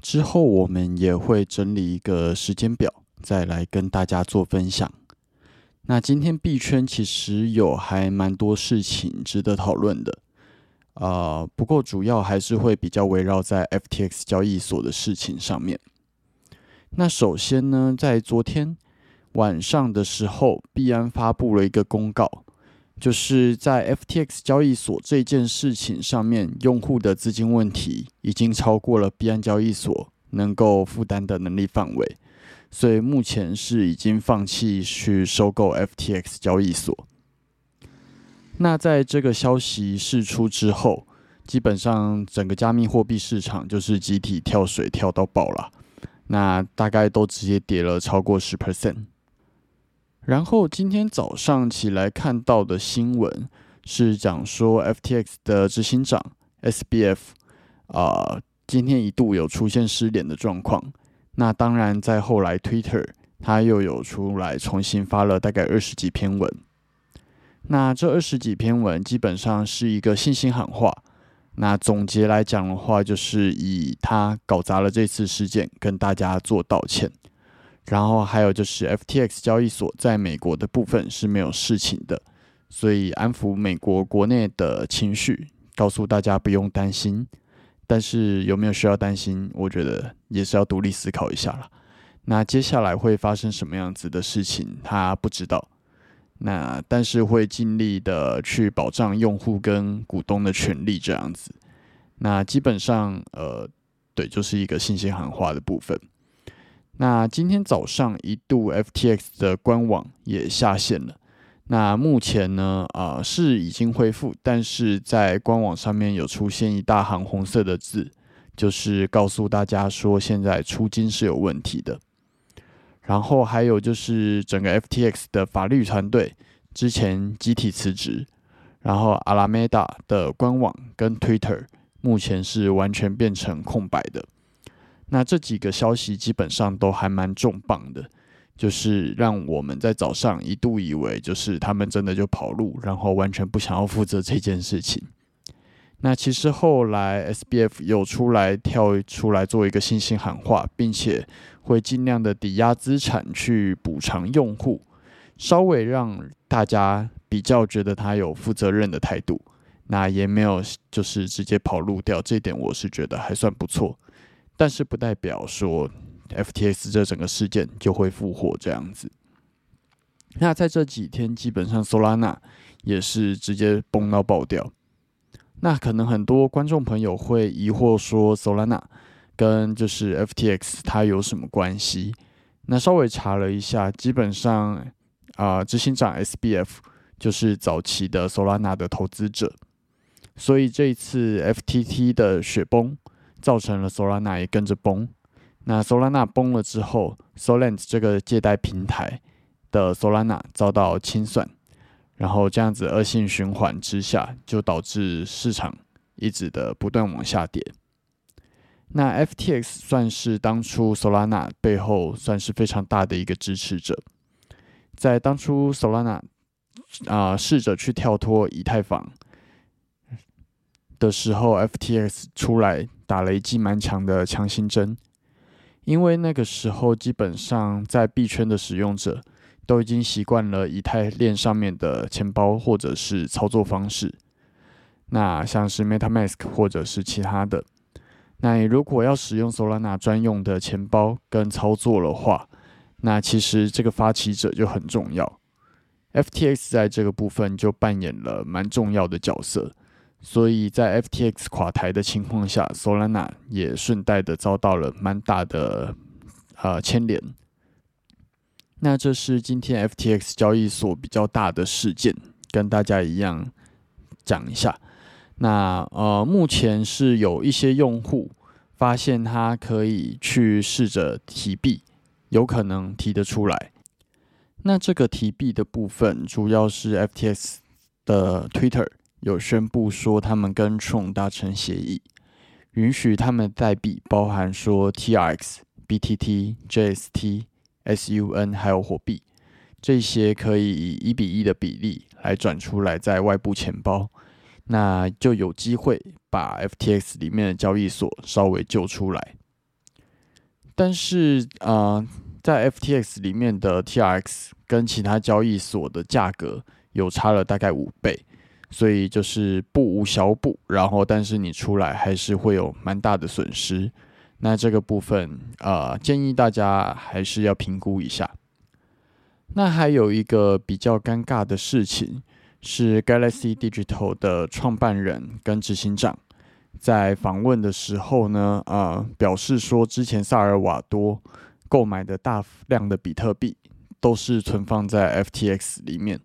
之后我们也会整理一个时间表，再来跟大家做分享。那今天币圈其实有还蛮多事情值得讨论的，啊，不过主要还是会比较围绕在 FTX 交易所的事情上面。那首先呢，在昨天晚上的时候，币安发布了一个公告。就是在 FTX 交易所这件事情上面，用户的资金问题已经超过了币安交易所能够负担的能力范围，所以目前是已经放弃去收购 FTX 交易所。那在这个消息释出之后，基本上整个加密货币市场就是集体跳水跳到爆了，那大概都直接跌了超过十 percent。然后今天早上起来看到的新闻是讲说，FTX 的执行长 SBF 啊，今天一度有出现失联的状况。那当然，在后来 Twitter 他又有出来重新发了大概二十几篇文。那这二十几篇文基本上是一个信心喊话。那总结来讲的话，就是以他搞砸了这次事件，跟大家做道歉。然后还有就是 FTX 交易所在美国的部分是没有事情的，所以安抚美国国内的情绪，告诉大家不用担心。但是有没有需要担心？我觉得也是要独立思考一下了。那接下来会发生什么样子的事情，他不知道。那但是会尽力的去保障用户跟股东的权利，这样子。那基本上，呃，对，就是一个信息喊话的部分。那今天早上一度 FTX 的官网也下线了。那目前呢，啊是已经恢复，但是在官网上面有出现一大行红色的字，就是告诉大家说现在出金是有问题的。然后还有就是整个 FTX 的法律团队之前集体辞职，然后阿拉梅达的官网跟 Twitter 目前是完全变成空白的。那这几个消息基本上都还蛮重磅的，就是让我们在早上一度以为就是他们真的就跑路，然后完全不想要负责这件事情。那其实后来 SBF 有出来跳出来做一个信心喊话，并且会尽量的抵押资产去补偿用户，稍微让大家比较觉得他有负责任的态度。那也没有就是直接跑路掉，这点我是觉得还算不错。但是不代表说 FTX 这整个事件就会复活这样子。那在这几天，基本上 Solana 也是直接崩到爆掉。那可能很多观众朋友会疑惑说，Solana 跟就是 FTX 它有什么关系？那稍微查了一下，基本上啊，执行长 SBF 就是早期的 Solana 的投资者，所以这一次 FTT 的雪崩。造成了 Solana 也跟着崩。那 Solana 崩了之后，Solent 这个借贷平台的 Solana 遭到清算，然后这样子恶性循环之下，就导致市场一直的不断往下跌。那 FTX 算是当初 Solana 背后算是非常大的一个支持者，在当初 Solana 啊试着去跳脱以太坊的时候，FTX 出来。打了一剂蛮强的强心针，因为那个时候基本上在币圈的使用者都已经习惯了以太链上面的钱包或者是操作方式，那像是 MetaMask 或者是其他的，那你如果要使用 Solana 专用的钱包跟操作的话，那其实这个发起者就很重要，FTX 在这个部分就扮演了蛮重要的角色。所以在 FTX 垮台的情况下，Solana 也顺带的遭到了蛮大的呃牵连。那这是今天 FTX 交易所比较大的事件，跟大家一样讲一下。那呃，目前是有一些用户发现他可以去试着提币，有可能提得出来。那这个提币的部分，主要是 FTX 的 Twitter。有宣布说，他们跟 Tron 达成协议，允许他们代币，包含说 TRX、BTT、JST、SUN 还有火币，这些可以以一比一的比例来转出来在外部钱包，那就有机会把 FTX 里面的交易所稍微救出来。但是啊，在 FTX 里面的 TRX 跟其他交易所的价格有差了大概五倍。所以就是不无小补，然后但是你出来还是会有蛮大的损失。那这个部分啊，建议大家还是要评估一下。那还有一个比较尴尬的事情是，Galaxy Digital 的创办人跟执行长在访问的时候呢，啊，表示说之前萨尔瓦多购买的大量的比特币都是存放在 FTX 里面。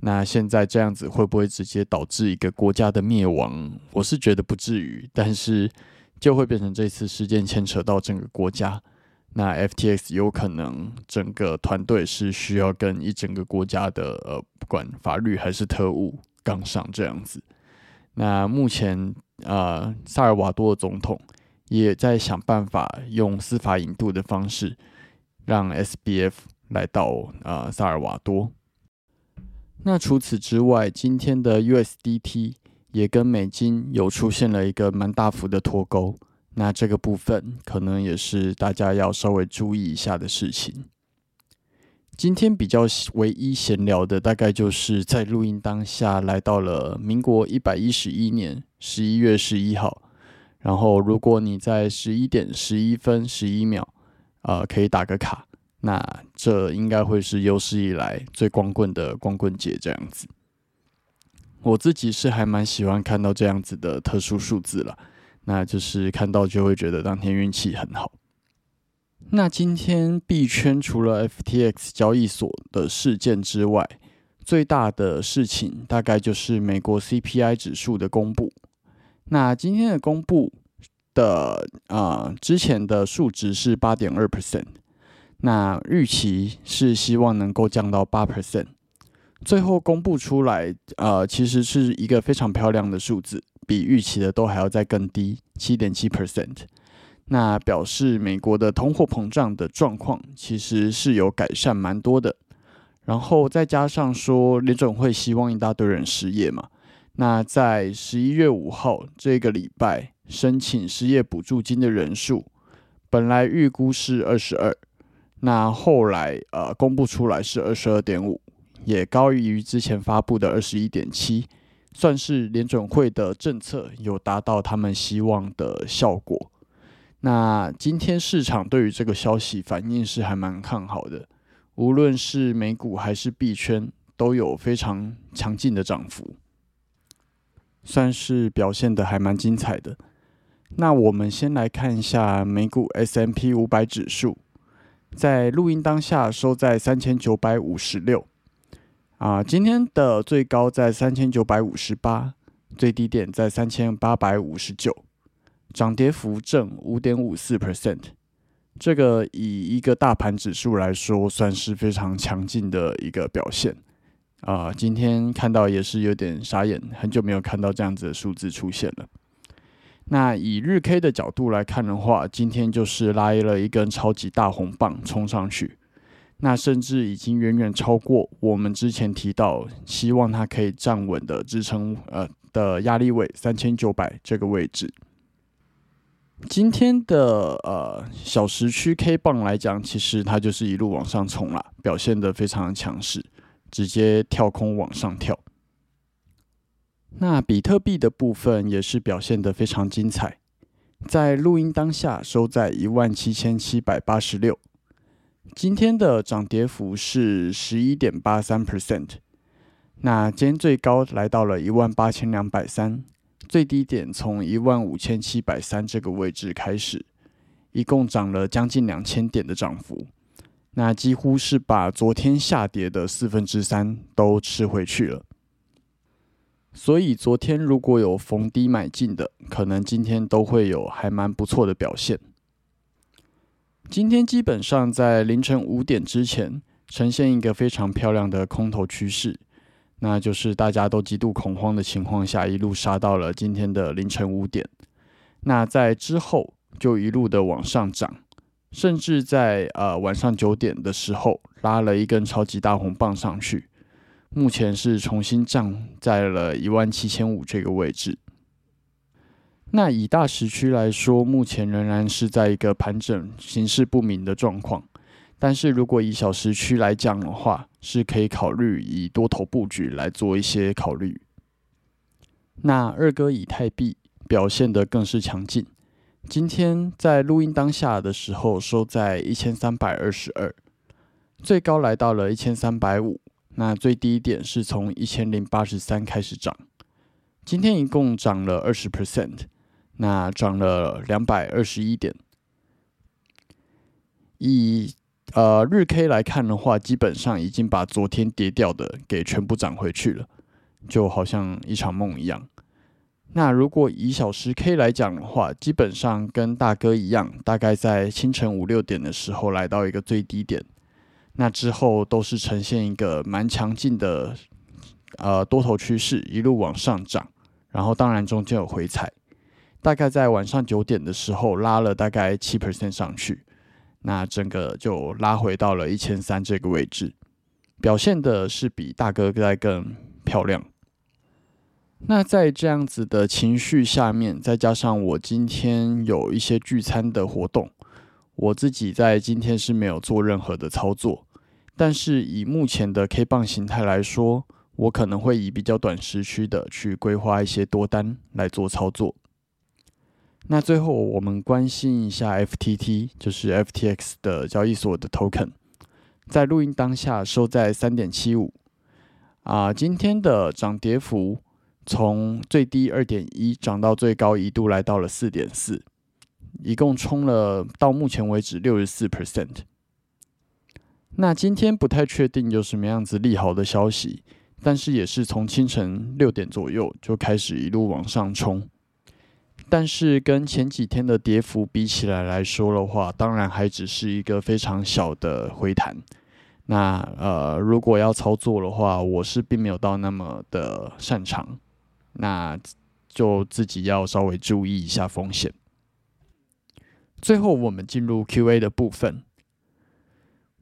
那现在这样子会不会直接导致一个国家的灭亡？我是觉得不至于，但是就会变成这次事件牵扯到整个国家。那 FTX 有可能整个团队是需要跟一整个国家的呃，不管法律还是特务杠上这样子。那目前啊，萨尔瓦多的总统也在想办法用司法引渡的方式，让 SBF 来到啊萨尔瓦多。那除此之外，今天的 USDT 也跟美金有出现了一个蛮大幅的脱钩，那这个部分可能也是大家要稍微注意一下的事情。今天比较唯一闲聊的，大概就是在录音当下来到了民国一百一十一年十一月十一号，然后如果你在十一点十一分十一秒，呃，可以打个卡。那这应该会是有史以来最光棍的光棍节这样子。我自己是还蛮喜欢看到这样子的特殊数字了，那就是看到就会觉得当天运气很好。那今天币圈除了 FTX 交易所的事件之外，最大的事情大概就是美国 CPI 指数的公布。那今天的公布的啊，之前的数值是八点二 percent。那预期是希望能够降到八 percent，最后公布出来，呃，其实是一个非常漂亮的数字，比预期的都还要再更低，七点七 percent。那表示美国的通货膨胀的状况其实是有改善蛮多的，然后再加上说联准会希望一大堆人失业嘛，那在十一月五号这个礼拜申请失业补助金的人数，本来预估是二十二，那后来呃公布出来是二十二点五，也高于之前发布的二十一点七，算是联准会的政策有达到他们希望的效果。那今天市场对于这个消息反应是还蛮看好的，无论是美股还是币圈都有非常强劲的涨幅。算是表现的还蛮精彩的。那我们先来看一下美股 S M P 五百指数，在录音当下收在三千九百五十六，啊，今天的最高在三千九百五十八，最低点在三千八百五十九，涨跌幅正五点五四 percent，这个以一个大盘指数来说，算是非常强劲的一个表现。啊，今天看到也是有点傻眼，很久没有看到这样子的数字出现了。那以日 K 的角度来看的话，今天就是拉了一根超级大红棒冲上去，那甚至已经远远超过我们之前提到希望它可以站稳的支撑呃的压力位三千九百这个位置。今天的呃小时区 K 棒来讲，其实它就是一路往上冲了，表现的非常强势。直接跳空往上跳。那比特币的部分也是表现得非常精彩，在录音当下收在一万七千七百八十六，今天的涨跌幅是十一点八三 percent。那今天最高来到了一万八千两百三，最低点从一万五千七百三这个位置开始，一共涨了将近两千点的涨幅。那几乎是把昨天下跌的四分之三都吃回去了，所以昨天如果有逢低买进的，可能今天都会有还蛮不错的表现。今天基本上在凌晨五点之前呈现一个非常漂亮的空头趋势，那就是大家都极度恐慌的情况下，一路杀到了今天的凌晨五点，那在之后就一路的往上涨。甚至在呃晚上九点的时候拉了一根超级大红棒上去，目前是重新站在了一万七千五这个位置。那以大时区来说，目前仍然是在一个盘整、形势不明的状况。但是如果以小时区来讲的话，是可以考虑以多头布局来做一些考虑。那二哥以太币表现得更是强劲。今天在录音当下的时候，收在一千三百二十二，最高来到了一千三百五，那最低点是从一千零八十三开始涨。今天一共涨了二十 percent，那涨了两百二十一点。以呃日 K 来看的话，基本上已经把昨天跌掉的给全部涨回去了，就好像一场梦一样。那如果以小时 K 来讲的话，基本上跟大哥一样，大概在清晨五六点的时候来到一个最低点，那之后都是呈现一个蛮强劲的呃多头趋势，一路往上涨，然后当然中间有回踩，大概在晚上九点的时候拉了大概七 percent 上去，那整个就拉回到了一千三这个位置，表现的是比大哥在更漂亮。那在这样子的情绪下面，再加上我今天有一些聚餐的活动，我自己在今天是没有做任何的操作。但是以目前的 K 棒形态来说，我可能会以比较短时区的去规划一些多单来做操作。那最后我们关心一下 FTT，就是 FTX 的交易所的 Token，在录音当下收在三点七五啊，今天的涨跌幅。从最低二点一涨到最高一度来到了四点四，一共冲了到目前为止六十四 percent。那今天不太确定有什么样子利好的消息，但是也是从清晨六点左右就开始一路往上冲。但是跟前几天的跌幅比起来来说的话，当然还只是一个非常小的回弹。那呃，如果要操作的话，我是并没有到那么的擅长。那就自己要稍微注意一下风险。最后，我们进入 Q&A 的部分。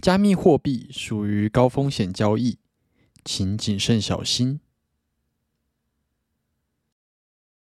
加密货币属于高风险交易，请谨慎小心。